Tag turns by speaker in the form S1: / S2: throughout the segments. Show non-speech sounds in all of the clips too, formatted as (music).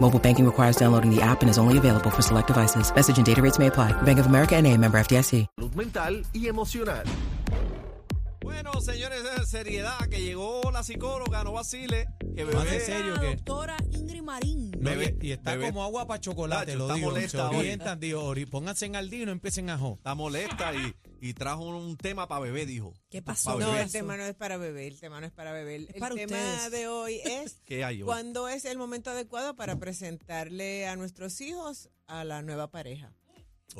S1: Mobile banking requires downloading the app and is only available for select devices. Message and data rates may apply. Bank of America and a member FDIC.
S2: salud mental y emocional.
S3: Bueno, señores, de seriedad, que llegó la psicóloga, no vacile, que
S4: Más
S3: bebé,
S4: en serio
S5: La
S4: que
S5: doctora Ingrid Marín.
S4: No,
S3: Bebé,
S4: y, está
S3: bebé.
S4: como agua para chocolate,
S3: Tacho,
S4: lo
S3: está
S4: digo.
S3: molesta
S4: se orientan, digo, pónganse en al día y no empiecen a jo.
S3: está molesta y, y trajo un tema para bebé, dijo.
S5: ¿Qué pasó?
S3: Pa'
S6: No, el tema no es para beber, el tema no es para beber.
S5: Es
S6: el
S5: para
S6: tema
S5: ustedes.
S6: de hoy (laughs) es
S3: ¿Qué hay hoy?
S6: cuándo es el momento adecuado para presentarle a nuestros hijos a la nueva pareja.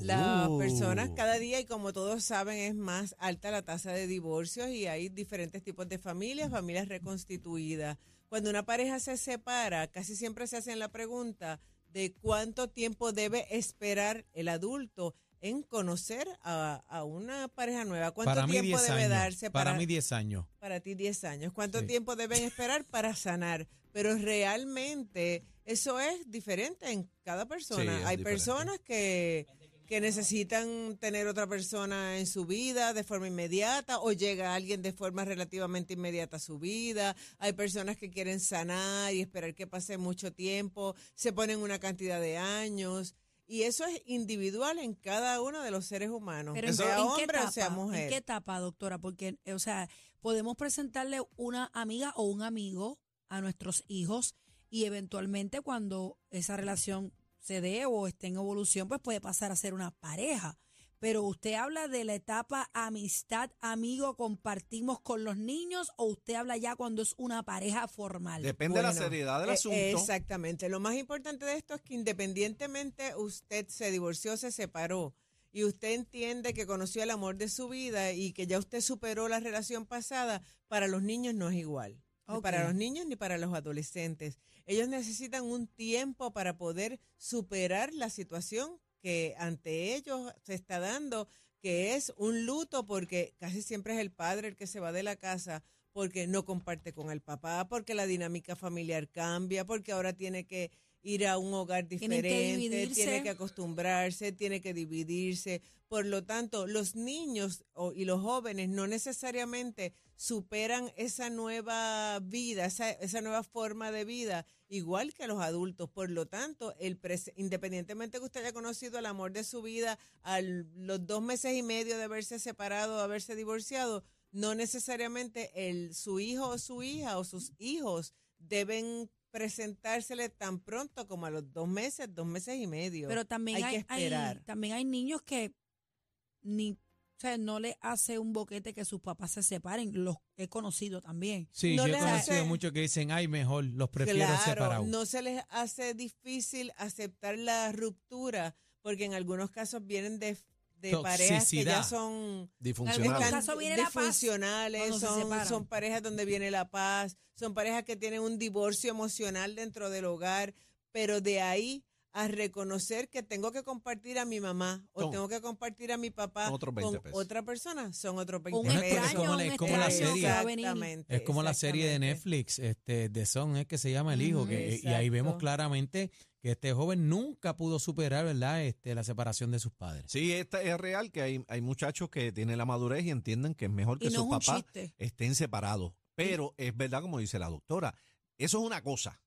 S6: Las
S3: Uh.
S6: personas cada día, y como todos saben, es más alta la tasa de divorcios y hay diferentes tipos de familias, familias reconstituidas. Cuando una pareja se separa, casi siempre se hacen la pregunta de cuánto tiempo debe esperar el adulto en conocer a, a una pareja nueva. ¿Cuánto
S4: Para
S6: tiempo
S4: 10
S6: debe
S4: años.
S6: darse
S4: para, mí 10 años.
S6: para ti 10 años. ¿Cuánto
S4: Sí.
S6: tiempo deben esperar para sanar? Pero realmente eso es diferente en cada persona.
S3: Sí,
S6: Hay
S3: diferente.
S6: personas que, que necesitan tener otra persona en su vida de forma inmediata o llega alguien de forma relativamente inmediata a su vida. Hay personas que quieren sanar y esperar que pase mucho tiempo, se ponen una cantidad de años. Y eso es individual en cada uno de los seres humanos,
S5: Pero en,
S6: sea
S5: ¿en qué
S6: hombre
S5: etapa?
S6: o sea mujer.
S5: ¿En qué etapa, doctora? Porque, o sea, podemos presentarle una amiga o un amigo a nuestros hijos y eventualmente cuando esa relación se dé o esté en evolución, pues puede pasar a ser una pareja. Pero usted habla de la etapa amistad, amigo, compartimos con los niños o usted habla ya cuando es una pareja formal.
S3: Depende de la seriedad del
S6: eh,
S3: asunto.
S6: Exactamente. Lo más importante de esto es que independientemente usted se divorció, se separó y usted entiende que conoció el amor de su vida y que ya usted superó la relación pasada, para los niños no es igual. Ni. Para los niños ni para los adolescentes. Ellos necesitan un tiempo para poder superar la situación que ante ellos se está dando, que es un luto porque casi siempre es el padre el que se va de la casa porque no comparte con el papá, porque la dinámica familiar cambia, porque ahora tiene que ir a un hogar
S5: que
S6: diferente,
S5: dividirse.
S6: tiene que acostumbrarse, tiene que dividirse. Por lo tanto, los niños y los jóvenes no necesariamente superan esa nueva vida, esa, esa nueva forma de vida, igual que los adultos. Por lo tanto, el independientemente que usted haya conocido el amor de su vida a los dos meses y medio de haberse separado, de haberse divorciado, no necesariamente el, su hijo o su hija o sus hijos deben presentársele tan pronto como a los dos meses, dos meses y medio.
S5: Pero también
S6: hay,
S5: hay,
S6: que
S5: hay-
S6: esperar.
S5: también hay niños que ni, o sea, no le hace un boquete que sus papás se separen. Los he conocido también.
S4: Sí,
S6: No
S4: yo he conocido
S6: hace-
S4: muchos que dicen, ay, mejor, los prefiero
S6: claro,
S4: separados.
S6: no se les hace difícil aceptar la ruptura porque en algunos casos vienen de, de parejas que ya son
S3: Disfuncional.
S5: En algún
S6: están
S5: caso viene la paz
S6: disfuncionales,
S5: cuando se
S6: son,
S5: separan.
S6: son parejas donde viene la paz, son parejas que tienen un divorcio emocional dentro del hogar, pero de ahí a reconocer que tengo que compartir a mi mamá o
S3: Son-
S6: tengo que compartir a mi papá
S3: Otros 20
S6: con
S3: pesos.
S6: otra persona, son otros 20
S5: Un
S4: Bueno, es,
S6: pesos.
S4: es como, la- es
S5: un
S4: como la
S5: extraño
S4: serie.
S6: Exactamente,
S4: Es como la serie de. Netflix, este, The Son, es que se llama el hijo, que, y ahí vemos claramente que este joven nunca pudo superar, ¿verdad?, este, la separación de sus padres.
S3: Sí, esta es real que hay, hay muchachos que tienen la madurez y entienden que es mejor que
S5: no
S3: sus papás estén separados. Pero es verdad, como dice la doctora, eso es una cosa.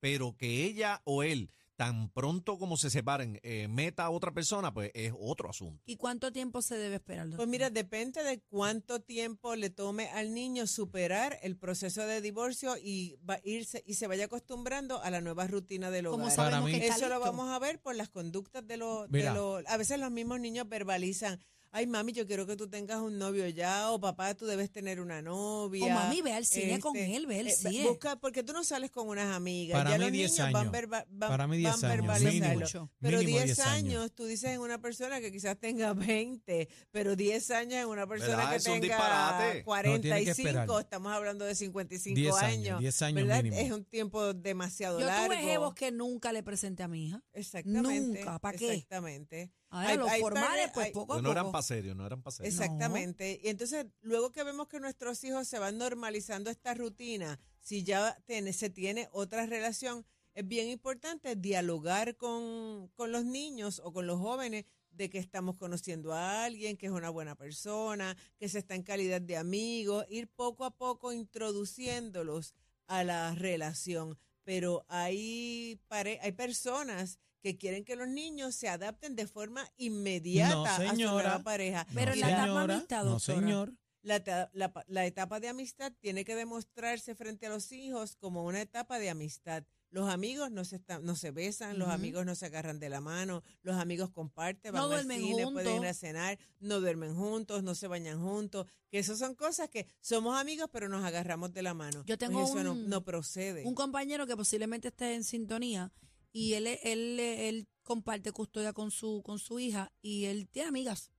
S3: Pero que ella o él, tan pronto como se separen, eh, meta a otra persona, pues es otro asunto.
S5: ¿Y cuánto tiempo se debe esperar?
S6: Pues
S5: doctor?
S6: mira, depende de cuánto tiempo le tome al niño superar el proceso de divorcio y va a irse y se vaya acostumbrando a la nueva rutina del
S5: ¿Cómo
S6: hogar.
S5: sabemos
S4: Para mí-
S5: que
S6: Eso lo vamos a ver por las conductas de los, de
S4: Mira.
S6: los- a veces los mismos niños verbalizan, ay mami, yo quiero que tú tengas un novio ya, o papá, tú debes tener una novia.
S5: O mami, ve al cine con él, ve al
S6: eh,
S5: cine.
S6: Busca, porque tú no sales con unas amigas.
S4: Para
S6: ya
S4: mí
S6: los
S4: 10
S6: niños van,
S4: años.
S6: verba- van-
S4: Para mí 10
S6: van
S4: años,
S6: verbalizarlo.
S5: mínimo.
S6: Pero
S4: Mínimo
S6: 10
S4: 10
S6: años, tú dices en una persona que quizás tenga 20, pero 10 años en una persona
S3: ¿Verdad?
S6: que
S3: Es
S6: tenga
S3: disparate.
S4: No,
S6: 45,
S4: tiene que esperar.
S6: estamos hablando de 55
S4: 10 años,
S6: años.
S4: 10 años
S6: ¿verdad?
S4: mínimo.
S6: Es un tiempo demasiado
S5: Yo
S6: largo.
S5: tuve jevos que nunca le presenté a mi hija.
S6: Exactamente.
S5: Nunca, ¿pa' qué?
S6: Exactamente.
S5: Ahora
S6: Hay-
S5: los
S6: hay
S5: formales, pues
S6: hay-
S5: poco a
S3: no
S5: poco.
S3: eran para serio, no eran para serio.
S6: Exactamente. Y entonces, luego que vemos que nuestros hijos se van normalizando esta rutina, si ya se tiene otra relación, es bien importante dialogar con, con los niños o con los jóvenes de que estamos conociendo a alguien, que es una buena persona, que se está en calidad de amigos, ir poco a poco introduciéndolos a la relación. Pero hay, pare- hay personas que quieren que los niños se adapten de forma inmediata
S4: No,
S6: a su nueva pareja.
S5: Pero en la etapa
S4: señora,
S5: amistad,
S4: No, señor.
S6: La, la pa- la etapa de amistad tiene que demostrarse frente a los hijos como una etapa de amistad. Los amigos no se, están, no se besan, los amigos no se agarran de la mano, los amigos comparten, van
S5: No
S6: al cine, pueden ir a cenar, no duermen juntos, no se bañan juntos, que esas son cosas que somos amigos pero nos agarramos de la mano.
S5: Yo
S6: Pues
S5: tengo
S6: eso no procede.
S5: Un compañero que posiblemente esté en sintonía y él, él, él comparte custodia con su, con su hija y él tiene amigas.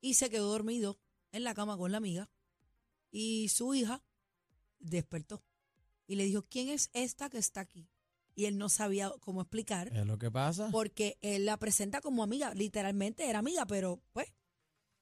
S5: Y se quedó dormido en la cama con la amiga y su hija despertó y le dijo, ¿quién es esta que está aquí? Y él no sabía cómo explicar
S4: Es lo que pasa.
S5: porque él la presenta como amiga, literalmente era amiga, pero pues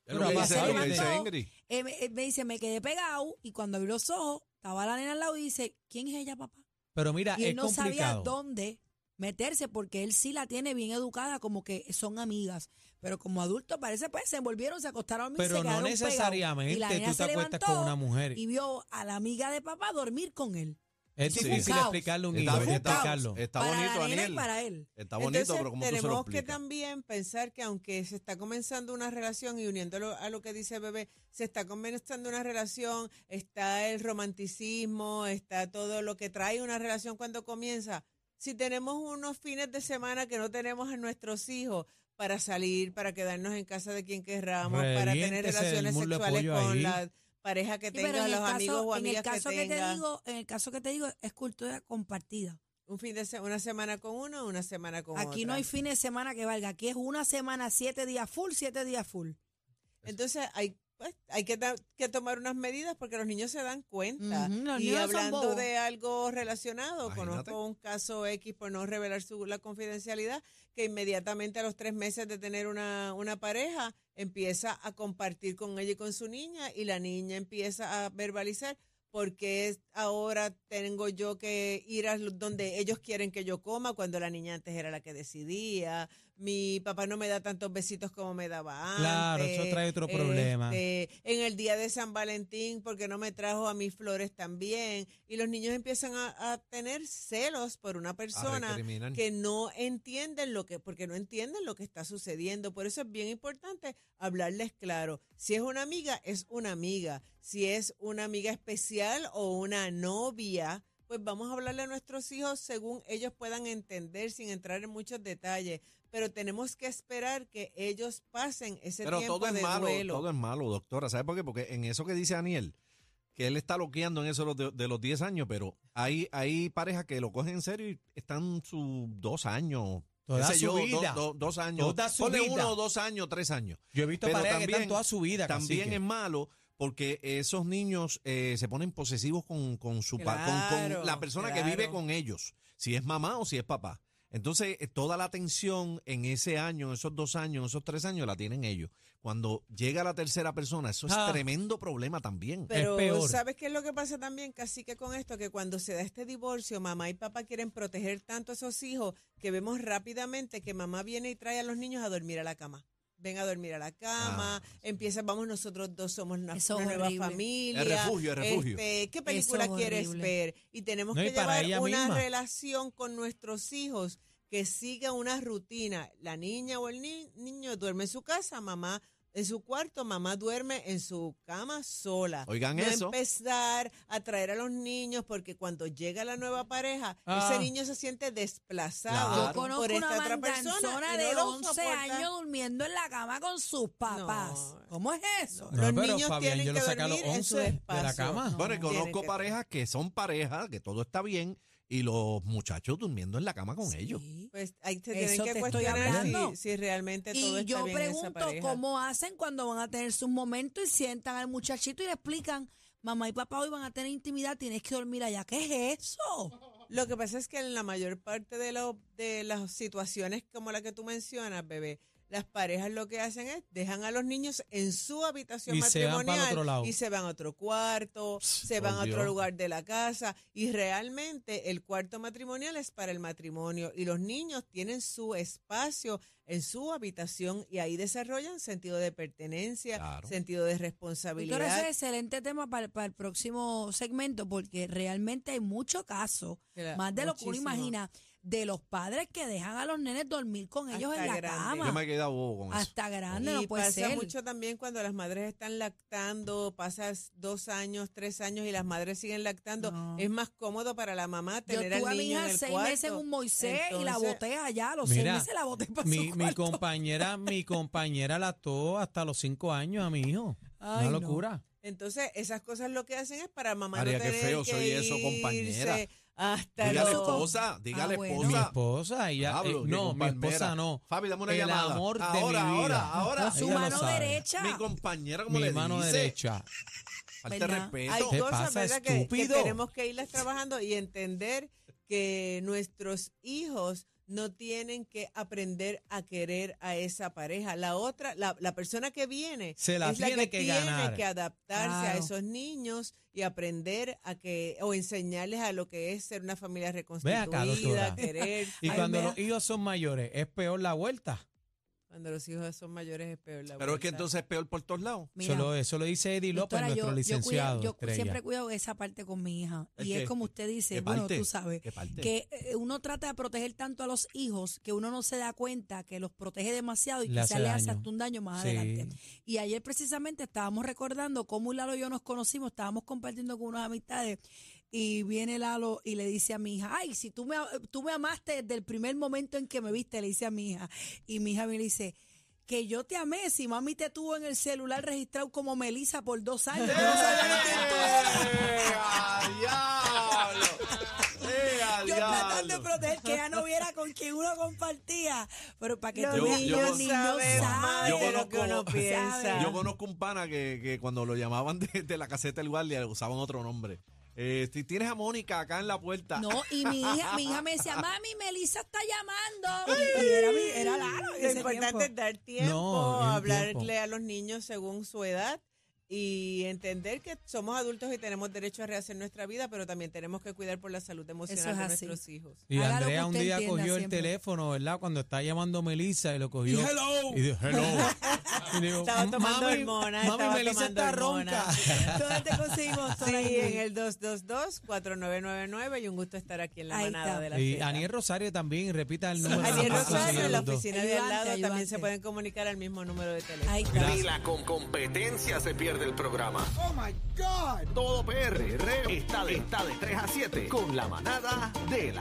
S4: Pero
S3: que
S4: ha
S3: dice. Ingrid.
S5: él, me- él me dice, me quedé pegado y cuando abrí los ojos estaba la nena al lado y dice, ¿quién es ella, papá?
S4: Pero mira,
S5: Y él
S4: es
S5: no sabía dónde meterse porque él sí la tiene bien educada, como que son amigas. Pero como adultos parece pues se envolvieron, se acostaron a dormir,
S4: Pero
S5: se
S4: no
S5: pegados.
S4: necesariamente
S5: Y la
S4: tú te
S5: se
S4: acuestas
S5: levantó
S4: con una mujer.
S5: Y vio a la amiga de papá dormir con él.
S4: Es
S3: Sí.
S4: difícil
S5: Caos.
S4: explicarle un
S3: Está-
S4: explicarlo.
S3: Está
S5: para
S3: bonito,
S5: la nena
S3: Daniel.
S5: y para él.
S3: Está bonito,
S6: Entonces,
S3: pero ¿cómo tú se lo
S6: tenemos que también pensar que aunque se está comenzando una relación y uniéndolo a lo que dice Bebé, se está comenzando una relación, está el romanticismo, está todo lo que trae una relación cuando comienza. Si tenemos unos fines de semana que no tenemos a nuestros hijos para salir, para quedarnos en casa de quien querramos, para tener relaciones sexuales con
S4: ahí.
S6: la pareja que
S5: Sí,
S6: tenga,
S5: en
S6: los amigos o
S5: en el
S6: amigas
S5: caso
S6: que
S5: que, te
S6: tenga.
S5: digo, en el caso que te digo, es cultura compartida.
S6: un fin de se- una semana con uno, una semana con
S5: Aquí no hay fin de semana que valga. Aquí es una semana, siete días full, siete días full.
S6: Entonces hay pues, hay que, que tomar unas medidas porque los niños se dan cuenta.
S5: Ujú, los
S6: y hablando de algo relacionado,
S3: Imagínate.
S6: conozco un caso X por no revelar su, la confidencialidad, que inmediatamente a los tres meses de tener una, una pareja empieza a compartir con ella y con su niña y la niña empieza a verbalizar porque es ahora tengo yo que ir a donde ellos quieren que yo coma cuando la niña antes era la que decidía. Mi papá no me da tantos besitos como me daba antes.
S4: Claro, eso trae otro problema.
S6: Este, en el día de San Valentín porque no me trajo a mis flores también. Y los niños empiezan a, a tener celos por una persona que no entienden lo que, porque no entienden lo que está sucediendo. Por eso es bien importante hablarles claro. Si es una amiga, es una amiga. Si es una amiga especial o una novia, pues vamos a hablarle a nuestros hijos según ellos puedan entender sin entrar en muchos detalles. Pero tenemos que esperar que ellos pasen ese
S3: Pero
S6: tiempo
S3: todo es
S6: de
S3: malo,
S6: duelo.
S3: todo es malo, doctora. ¿Sabe por qué? Porque en eso que dice Daniel, que él está loqueando en eso de, de los 10 años, pero hay, hay parejas que lo cogen en serio y están sus dos años.
S4: Toda su
S3: yo,
S4: vida.
S3: do- do- dos años.
S4: Toda su
S3: Ponle
S4: vida.
S3: uno, dos años, tres años.
S4: Yo he visto
S3: Pero
S4: parejas que
S3: también-
S4: están toda su vida.
S3: También
S4: cacique.
S3: es malo porque esos niños eh, se ponen posesivos con, con su pa- con- la persona que vive con ellos, si es mamá o si es papá. Entonces, eh, toda la atención en ese año, en esos dos años, en esos tres años, la tienen ellos. Cuando llega la tercera persona, eso es
S4: Ah.
S3: tremendo problema también.
S6: Pero
S4: peor.
S6: ¿sabes qué es lo que pasa también, casi que con esto? Que cuando se da este divorcio, mamá y papá quieren proteger tanto a esos hijos que vemos rápidamente que mamá viene y trae a los niños a dormir a la cama. Ven a dormir a la cama,
S3: Ah,
S6: empieza, vamos, nosotros dos somos una, nueva familia.
S3: El refugio, el refugio.
S6: Este, ¿Qué película
S5: Eso
S6: quieres
S5: horrible.
S6: ver? Y tenemos
S4: No,
S6: que llevar una
S4: misma.
S6: relación con nuestros hijos que siga una rutina. La niña o el ni- niño duerme en su casa, mamá en su cuarto, mamá duerme en su cama sola.
S3: Oigan
S6: no
S3: eso.
S6: empezar a traer a los niños porque cuando llega la nueva pareja,
S4: Ah.
S6: ese niño se siente desplazado
S3: Claro.
S5: Yo conozco
S6: por esta
S5: una
S6: otra persona
S5: de
S6: no lo
S5: 11
S6: soporta.
S5: años durmiendo en la cama con sus papás.
S6: No.
S5: ¿Cómo es eso?
S4: No,
S6: Los niños
S4: Fabián,
S6: tienen
S4: yo lo
S6: que
S4: saqué a los
S6: dormir en su
S4: 11 de la
S6: espacio.
S4: cama.
S5: No.
S3: Bueno, y conozco
S6: que-
S3: parejas que son parejas, que todo está bien, y los muchachos durmiendo en la cama con
S5: Sí.
S3: ellos.
S6: Pues ahí se
S5: Eso
S6: tienen que cuestionar si, si realmente todo
S5: Y
S6: está
S5: yo
S6: bien en esa
S5: pregunto cómo hacen cuando van a tener sus momentos y sientan al muchachito y le explican, mamá y papá hoy van a tener intimidad, tienes que dormir allá. ¿Qué es eso?
S6: Lo que pasa es que en la mayor parte de, lo- de las situaciones como la que tú mencionas, bebé, las parejas lo que hacen es dejan a los niños en su habitación
S4: Y se van
S6: matrimonial
S4: para el otro lado.
S6: y se van a otro cuarto, se van a otro
S3: Dios.
S6: lugar de la casa y realmente el cuarto matrimonial es para el matrimonio y los niños tienen su espacio en su habitación y ahí desarrollan sentido de pertenencia,
S3: Claro.
S6: sentido de
S5: Víctor, ese
S6: responsabilidad.
S5: es excelente tema para, para el próximo segmento porque realmente hay mucho caso,
S6: Claro,
S5: más de lo que uno imagina, de los padres que dejan a los nenes dormir con ellos
S6: Hasta
S5: en la
S6: grande.
S5: cama.
S3: Yo me he quedado bobo con eso.
S5: Hasta grande, no
S6: y
S5: puede
S6: pasa
S5: ser.
S6: mucho también cuando las madres están lactando, pasas dos años, tres años y las madres siguen lactando.
S5: No.
S6: Es más cómodo para la mamá
S5: Yo
S6: tener
S5: tuve a mi
S6: en
S5: hija
S6: el
S5: seis
S6: cuarto.
S5: meses en un Moisés y la boté allá. A los
S4: Mira,
S5: seis meses la boté para
S4: Mi,
S5: su
S4: mi compañera, mi (laughs) compañera lactó hasta los cinco años a mi hijo.
S5: Ay,
S4: Una
S5: no.
S4: locura.
S6: Entonces, esas cosas lo que hacen es para mamá
S3: María,
S6: no
S3: qué
S6: tener
S3: feo
S6: que
S3: soy eso, compañera.
S6: Hasta
S3: Dígale
S6: los-
S3: esposa, dígale
S5: Ah, bueno.
S4: Mi
S3: esposa.
S4: esposa, ella, eh, no, mi esposa no.
S3: Fabi, dame una
S4: El
S3: llamada.
S4: amor de
S3: ahora,
S4: mi vida.
S3: ahora, ahora.
S5: Su
S4: Ella lo
S5: mano
S4: sabe.
S5: derecha.
S3: Mi compañera, como
S4: Mi
S3: le
S4: mano
S3: dice?
S4: derecha.
S3: Falta de
S5: ¿Verdad?
S3: respeto.
S6: Hay
S4: ¿Qué
S6: cosas,
S4: pasa,
S6: ¿verdad? Que- Que,
S4: estúpido?
S6: tenemos que irlas trabajando y entender que nuestros hijos no tienen que aprender a querer a esa pareja. La otra, la, la persona que viene,
S4: Se la
S6: es la
S4: tiene
S6: que,
S4: que
S6: tiene
S4: ganar.
S6: que adaptarse a esos niños y aprender a que, o enseñarles a lo que es ser una familia
S4: acá, doctora.
S6: querer. (laughs)
S4: Y
S5: Ay,
S4: cuando los hijos son mayores, es peor la vuelta.
S6: Cuando los hijos son mayores es peor la
S3: Pero es que entonces es peor por todos lados.
S5: Mira,
S4: Eso lo, eso lo dice Eddie López,
S5: doctora,
S4: nuestro
S5: yo- yo
S4: licenciado.
S5: cuido- Yo,
S4: estrella.
S5: siempre cuido esa parte con mi hija.
S3: ¿El
S5: Y es como usted dice,
S3: ¿Qué
S5: bueno,
S3: parte?
S5: tú sabes, que eh, uno trata de proteger tanto a los hijos que uno no se da cuenta que los protege demasiado y
S4: Le
S5: quizás
S4: hace
S5: le hace hasta un daño más
S4: Sí.
S5: adelante. Y ayer precisamente estábamos recordando cómo Lalo y yo nos conocimos, estábamos compartiendo con unas amistades y viene Lalo y le dice a mi hija, ay, si tú me, tú me amaste desde el primer momento en que me viste, le dice a mi hija. Y mi hija me dice, que yo te amé, si mami te tuvo en el celular registrado como Melissa por dos años. no sabía quién tú eras".
S3: ¡Eh, a
S5: Yo tratando de proteger que ella no viera con quien uno compartía. Pero para que
S6: Los
S5: tú los niños
S6: saben
S5: saben.
S6: más
S3: Yo
S6: de lo que
S3: conozco-
S6: uno piensa.
S3: Yo conozco un pana que, que cuando lo llamaban de, de la caseta del guardia usaban otro nombre. Eh, si tienes a Mónica acá en la puerta.
S5: No, y mi hija, mi hija me decía, (laughs) mami, Melissa está llamando. Y, y era, era Lalo en
S6: Lo importante
S5: tiempo.
S6: es dar tiempo,
S4: No,
S6: hablarle
S4: tiempo.
S6: a los niños según su edad y entender que somos adultos y tenemos derecho a rehacer nuestra vida, pero también tenemos que cuidar por la salud emocional
S5: es
S6: de nuestros hijos.
S4: Y
S5: Haga
S4: Andrea un día cogió
S5: siempre.
S4: el teléfono, ¿verdad? Cuando estaba llamando Melissa y lo cogió.
S5: Y hello.
S4: Y dijo, hello. (laughs)
S6: Estaba tomando
S4: mami,
S6: hormonas,
S4: mami,
S6: estaba
S4: Melissa
S6: tomando
S4: está
S6: hormonas.
S4: ronca.
S5: ¿Dónde te conseguimos? (laughs)
S6: Sí, en el 222-4999 y un gusto estar aquí en la
S5: Ahí
S6: manada
S5: está.
S6: de la
S4: Y
S6: Z.
S4: Aniel Rosario también, repita el número.
S6: Aniel Rosario en la oficina de al
S5: Ayudante,
S6: lado también se pueden comunicar al mismo número de teléfono.
S5: Ahí está.
S2: Ni la con competencia se pierde el programa. Oh my God. Todo PR está de, está de 3 a 7 con la manada de la